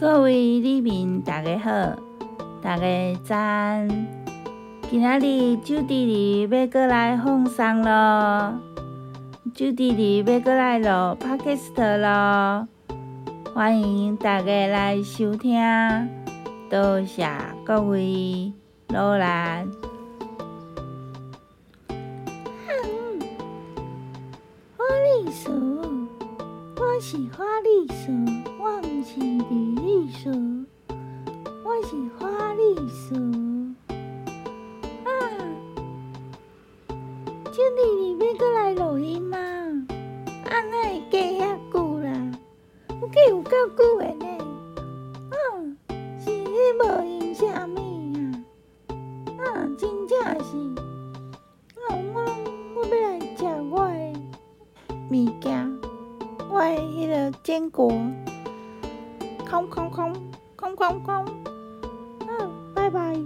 各位里民，大家好，大家赞。今仔日周弟弟要过来放送咯，周弟弟要过来录 Podcast 咯，欢迎大家来收听，多谢各位努力。花栗鼠，我是花栗鼠，果，空空空空空空，嗯，拜拜。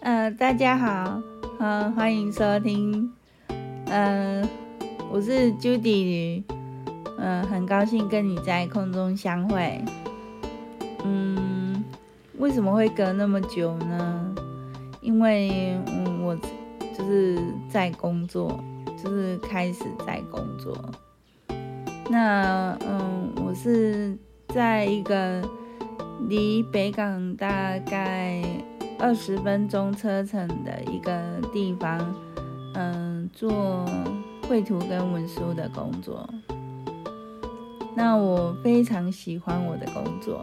呃，大家好，嗯、欢迎收听，嗯、我是 Judy，嗯、很高兴跟你在空中相会。嗯，为什么会隔那么久呢？因为，嗯，我。就是在工作，就是开始在工作。那嗯，我是在一个离北港大概二十分钟车程的一个地方，嗯，做绘图跟文书的工作。那我非常喜欢我的工作，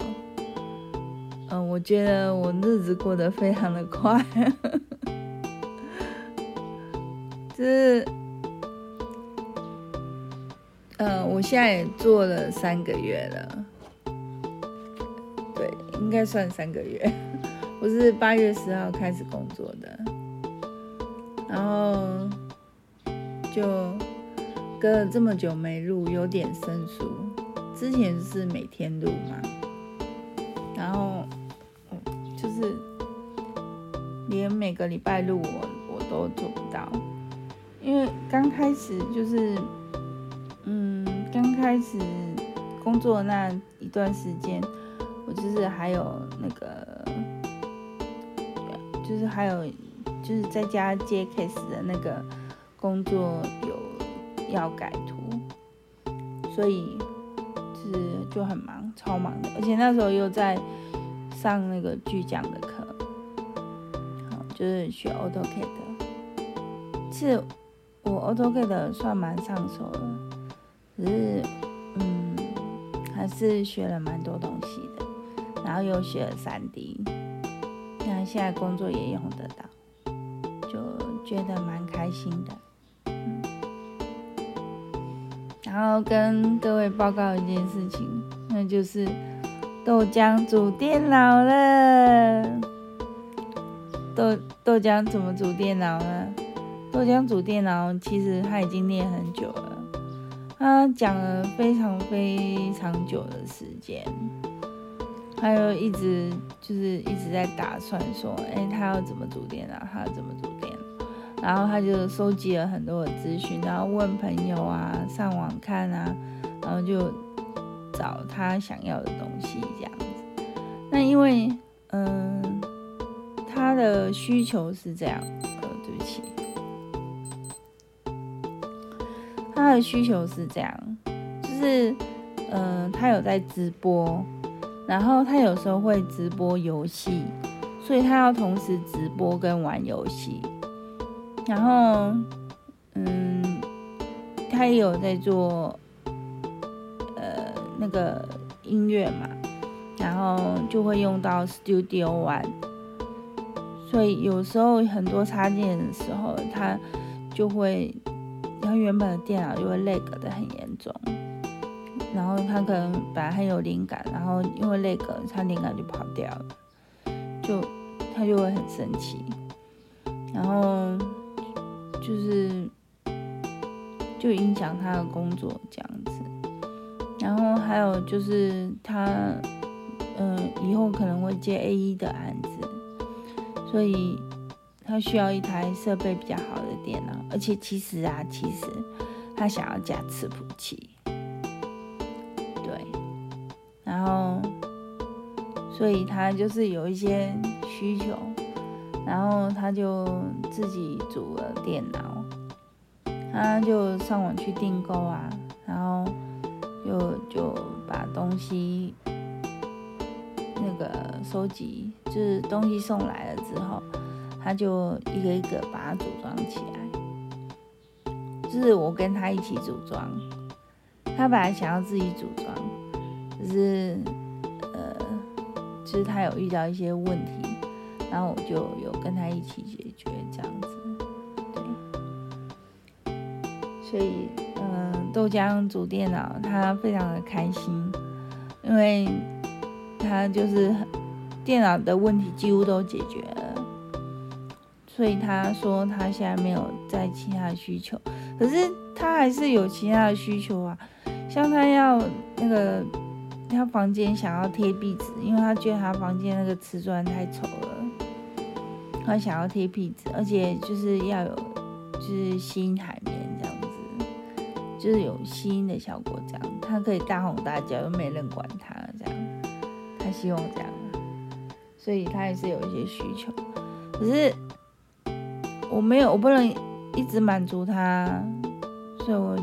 嗯，我觉得我日子过得非常的快。就是，呃，我现在也做了三个月了，对，应该算三个月。我是八月十号开始工作的，然后就隔了这么久没录，有点生疏。之前是每天录嘛，然后就是连每个礼拜录我我都做不到。因为刚开始就是，开始工作那一段时间，我就是还有那个，就是还有就是在家接 case 的那个工作有要改图，所以就是就很忙，超忙的，而且那时候又在上那个巨匠的课，好，就是学 AutoCAD，是。我 AutoCAD 算蛮上手的，只是，嗯，还是学了蛮多东西的，然后又学了 3D，那现在工作也用得到，就觉得蛮开心的，然后跟各位报告一件事情，那就是豆浆煮电脑了。豆豆浆怎么煮电脑呢？豆浆煮电脑，其实他已经练很久了。他讲了非常非常久的时间，他又一直就是一直在打算说，哎，他要怎么煮店啊，他要怎么煮店。然后他就收集了很多的资讯，然后问朋友啊，上网看啊，然后就找他想要的东西这样子。那因为，嗯，他的需求是这样，呃，对不起。他的需求是这样，就是，嗯、他有在直播，然后他有时候会直播游戏，所以他要同时直播跟玩游戏，然后，嗯，他也有在做，呃，那个音乐嘛，然后就会用到 Studio One，所以有时候很多插件的时候，他就会。他原本的电脑就会 lag 的很严重，然后他可能本来很有灵感，然后因为 lag，他灵感就跑掉了，就他就会很生气，然后就是就影响他的工作这样子，然后还有就是他嗯、以后可能会接 AE 的案子，所以。他需要一台设备比较好的电脑，而且其实啊，其实他想要加伺服器。对，然后所以他就是有一些需求，然后他就自己组了电脑，他就上网去订购啊，然后就就把东西那个收集，就是东西送来了之后，他就一个一个把它组装起来，就是我跟他一起组装。他本来想要自己组装，只是呃，就是他有遇到一些问题，然后我就有跟他一起解决这样子，对。所以，嗯、豆浆组电脑，他非常的开心，因为他就是电脑的问题几乎都解决了，所以他说他现在没有在其他的需求，可是他还是有其他的需求啊。像他要那个，他房间想要贴壁纸，因为他觉得他房间那个瓷砖太丑了，他想要贴壁纸，而且就是要有就是吸音海绵这样子，就是有吸音的效果这样，他可以大吼大叫又没人管他这样，他希望这样，所以他也是有一些需求，可是我没有，我不能一直满足他，所以我。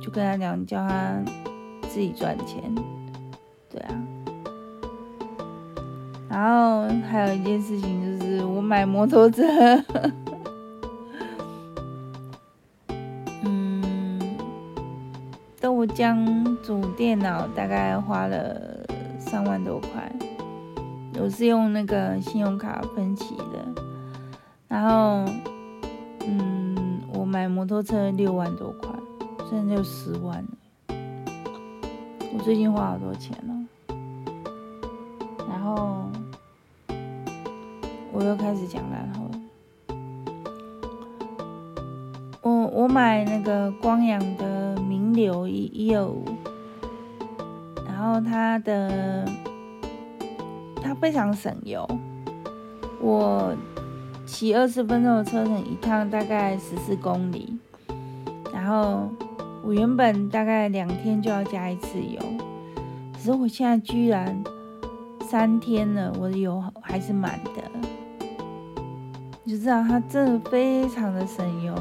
就跟他讲，叫他自己赚钱，对啊。然后还有一件事情就是，我买摩托车，嗯，豆浆煮电脑大概花了三万多块，我是用那个信用卡分期的。然后，嗯，我买摩托车六万多块。现在就十万，我最近花好多钱了，然后我又开始讲，然后我我买那个光阳的名流一一二五，然后它的它非常省油，我骑二十分钟的车程一趟大概十四公里，然后。我原本大概两天就要加一次油，可是我现在居然三天了，我的油还是满的。你就知道它真的非常的省油。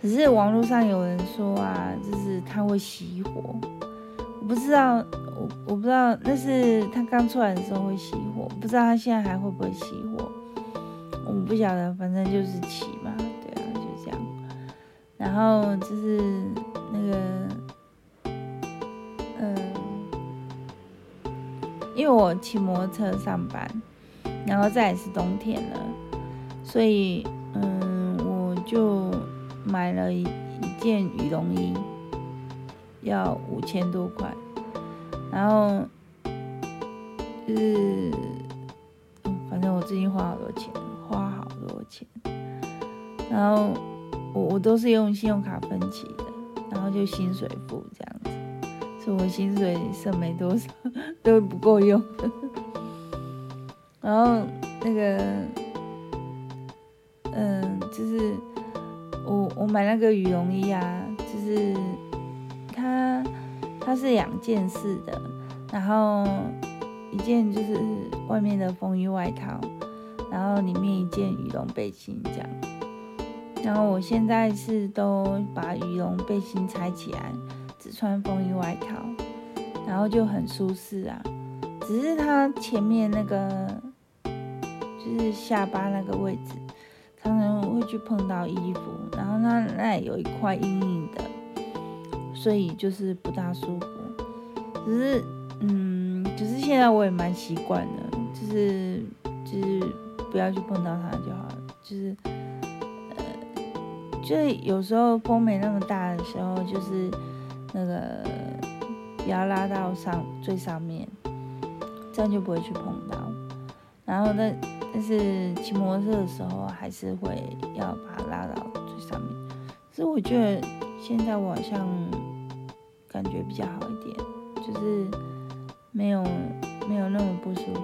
只是网络上有人说啊，就是它会熄火，我不知道，我我不知道那是它刚出来的时候会熄火，不知道它现在还会不会熄火。不晓得，反正就是骑嘛，对啊，就这样。然后就是。那个，嗯，因为我骑摩托车上班，然后再也是冬天了，所以嗯，我就买了一一件羽绒衣，要五千多块，然后就是，反正我最近花好多钱，花好多钱，然后我我都是用信用卡分期的。然后就薪水付这样子，所以我薪水剩没多少，都不够用。然后那个，嗯，就是我我买那个羽绒衣啊，就是它它是两件式的，然后一件就是外面的风衣外套，然后里面一件羽绒背心这样。然后我现在是都把羽绒背心拆起来，只穿风衣外套，然后就很舒适啊。只是它前面那个就是下巴那个位置，常常会去碰到衣服，然后那那有一块硬硬的，所以就是不大舒服。只是嗯，只是现在我也蛮习惯的，就是就是不要去碰到它就好了，就是。呃就是有时候风没那么大的时候，就是那个不要拉到上最上面，这样就不会去碰到。然后那但是骑摩托车的时候，还是会要把它拉到最上面。所以我觉得现在我好像感觉比较好一点，就是没有没有那么不舒服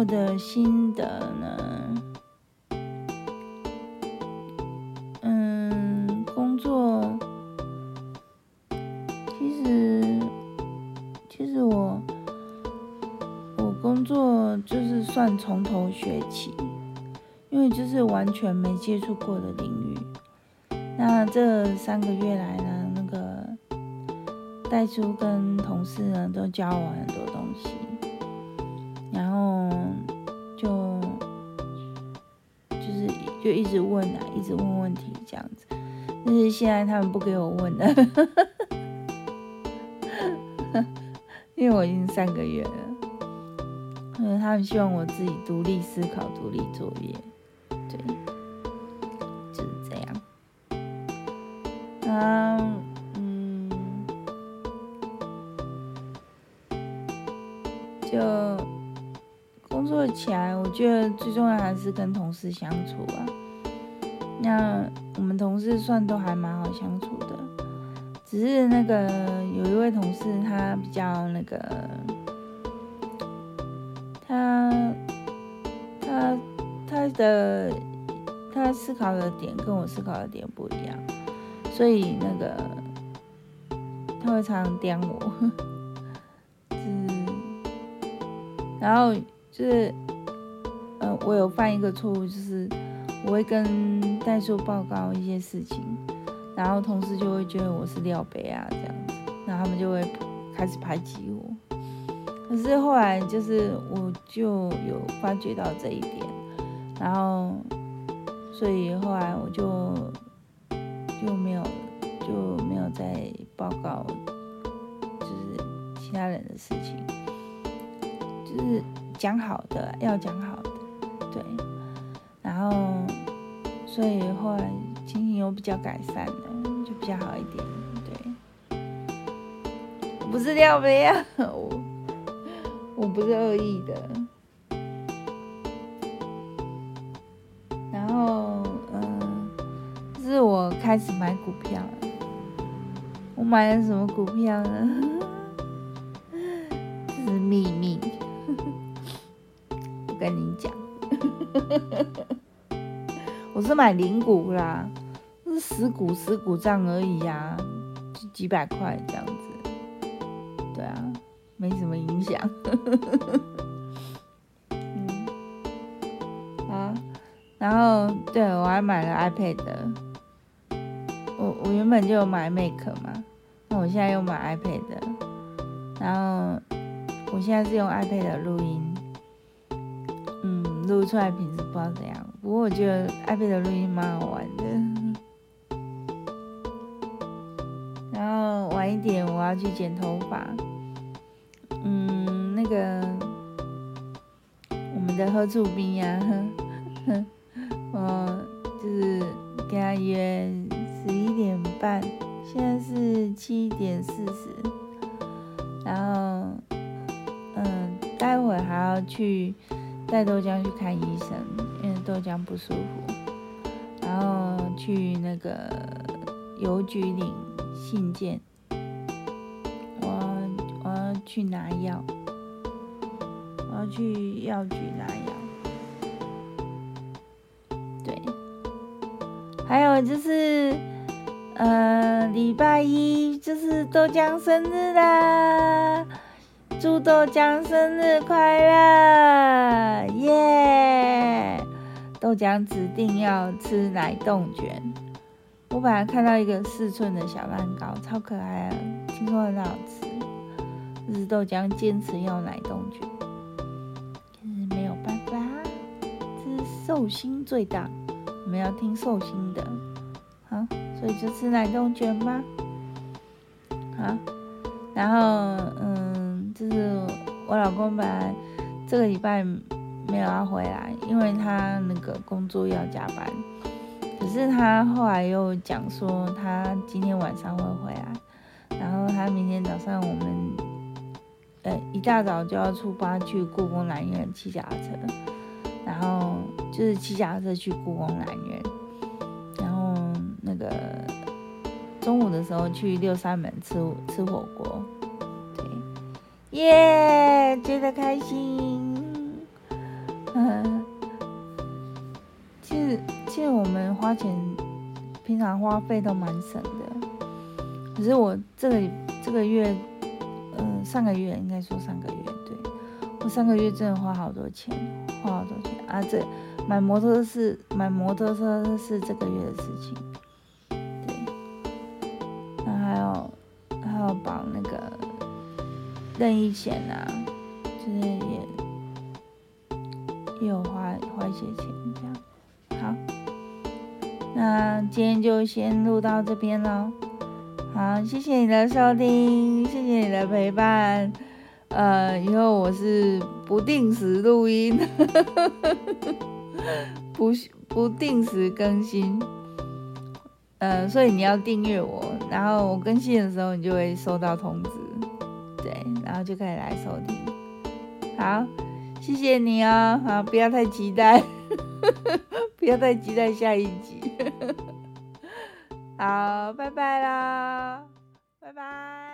我的心得呢？嗯工作其实其实我我工作就是算从头学起因为就是完全没接触过的领域。那这三个月来呢那个带出跟同事呢都教我很多东西。就一直问啊，一直问问题这样子。但是现在他们不给我问了，因为我已经三个月了。嗯，他们希望我自己独立思考、独立作业，对，觉得最重要还是跟同事相处啊。那我们同事算都还蛮好相处的，只是那个有一位同事，他比较那个。他他他的他思考的点跟我思考的点不一样，所以那个他会常常刁我，嗯，然后就是，我有犯一个错误，就是我会跟代数报告一些事情，然后同事就会觉得我是料杯啊这样子，然后他们就会开始排挤我。可是后来就是我就有发觉到这一点，然后所以后来我就就没有就没有再报告，就是其他人的事情，就是讲好的要讲好的，对，然后所以后来情形又比较改善了，就比较好一点，对，不是料杯啊。我我不是恶意的，然后，嗯，是我开始买股票了。我买了什么股票呢？这是秘密，我跟你讲。我是买零股啦，是十股十股账而已呀，就几百块这样子。对啊。没什么影响，嗯，啊，然后对，我还买了 iPad，我我原本就有买 Mac 嘛，那我现在又买 iPad，然后我现在是用 iPad 录音，录出来品质不知道怎样，不过我觉得艾贝的录音蛮好玩的，然后晚一点我要去剪头发。嗯，那个我们的何处兵呀，我 就是跟他约十一点半，现在是七点四十，然后嗯，待会还要去带豆浆去看医生，因为豆浆不舒服，然后去那个邮局领信件。我我要去拿药，我要去药局拿药。对，还有就是，呃，礼拜一就是豆浆生日啦，祝豆浆生日快乐，耶！豆浆指定要吃奶冻卷。我本来看到一个四寸的小蛋糕，超可爱啊，听说很好吃。日豆浆坚持要奶冻卷，可是没有办法，这是寿星最大，我们要听寿星的，好，所以就吃奶冻卷吧，好，然后嗯，就是我老公本来这个礼拜没有要回来，因为他那个工作要加班，可是他后来又讲说他今天晚上会回来，然后他明天早上我们。呃，一大早就要出发去故宫南院骑脚踏车，然后就是骑脚踏车去故宫南院，然后那个中午的时候去六扇门吃吃火锅，耶、觉得开心。嗯，其实其实我们花钱，平常花费都蛮省的，可是我这个这个月。嗯上个月应该说上个月，对，我上个月真的花好多钱，花好多钱啊！这买摩托车是买摩托车是这个月的事情，任意险啊，就是也也有花花一些钱这样。好，那今天就先录到这边喽。好，谢谢你的收听，谢谢你的陪伴。呃，以后我是不定时录音，不不定时更新，呃，所以你要订阅我，然后我更新的时候你就会收到通知，对，然后就可以来收听。好，谢谢你哦，好，不要太期待，不要太期待下一集。好，拜拜啦。拜拜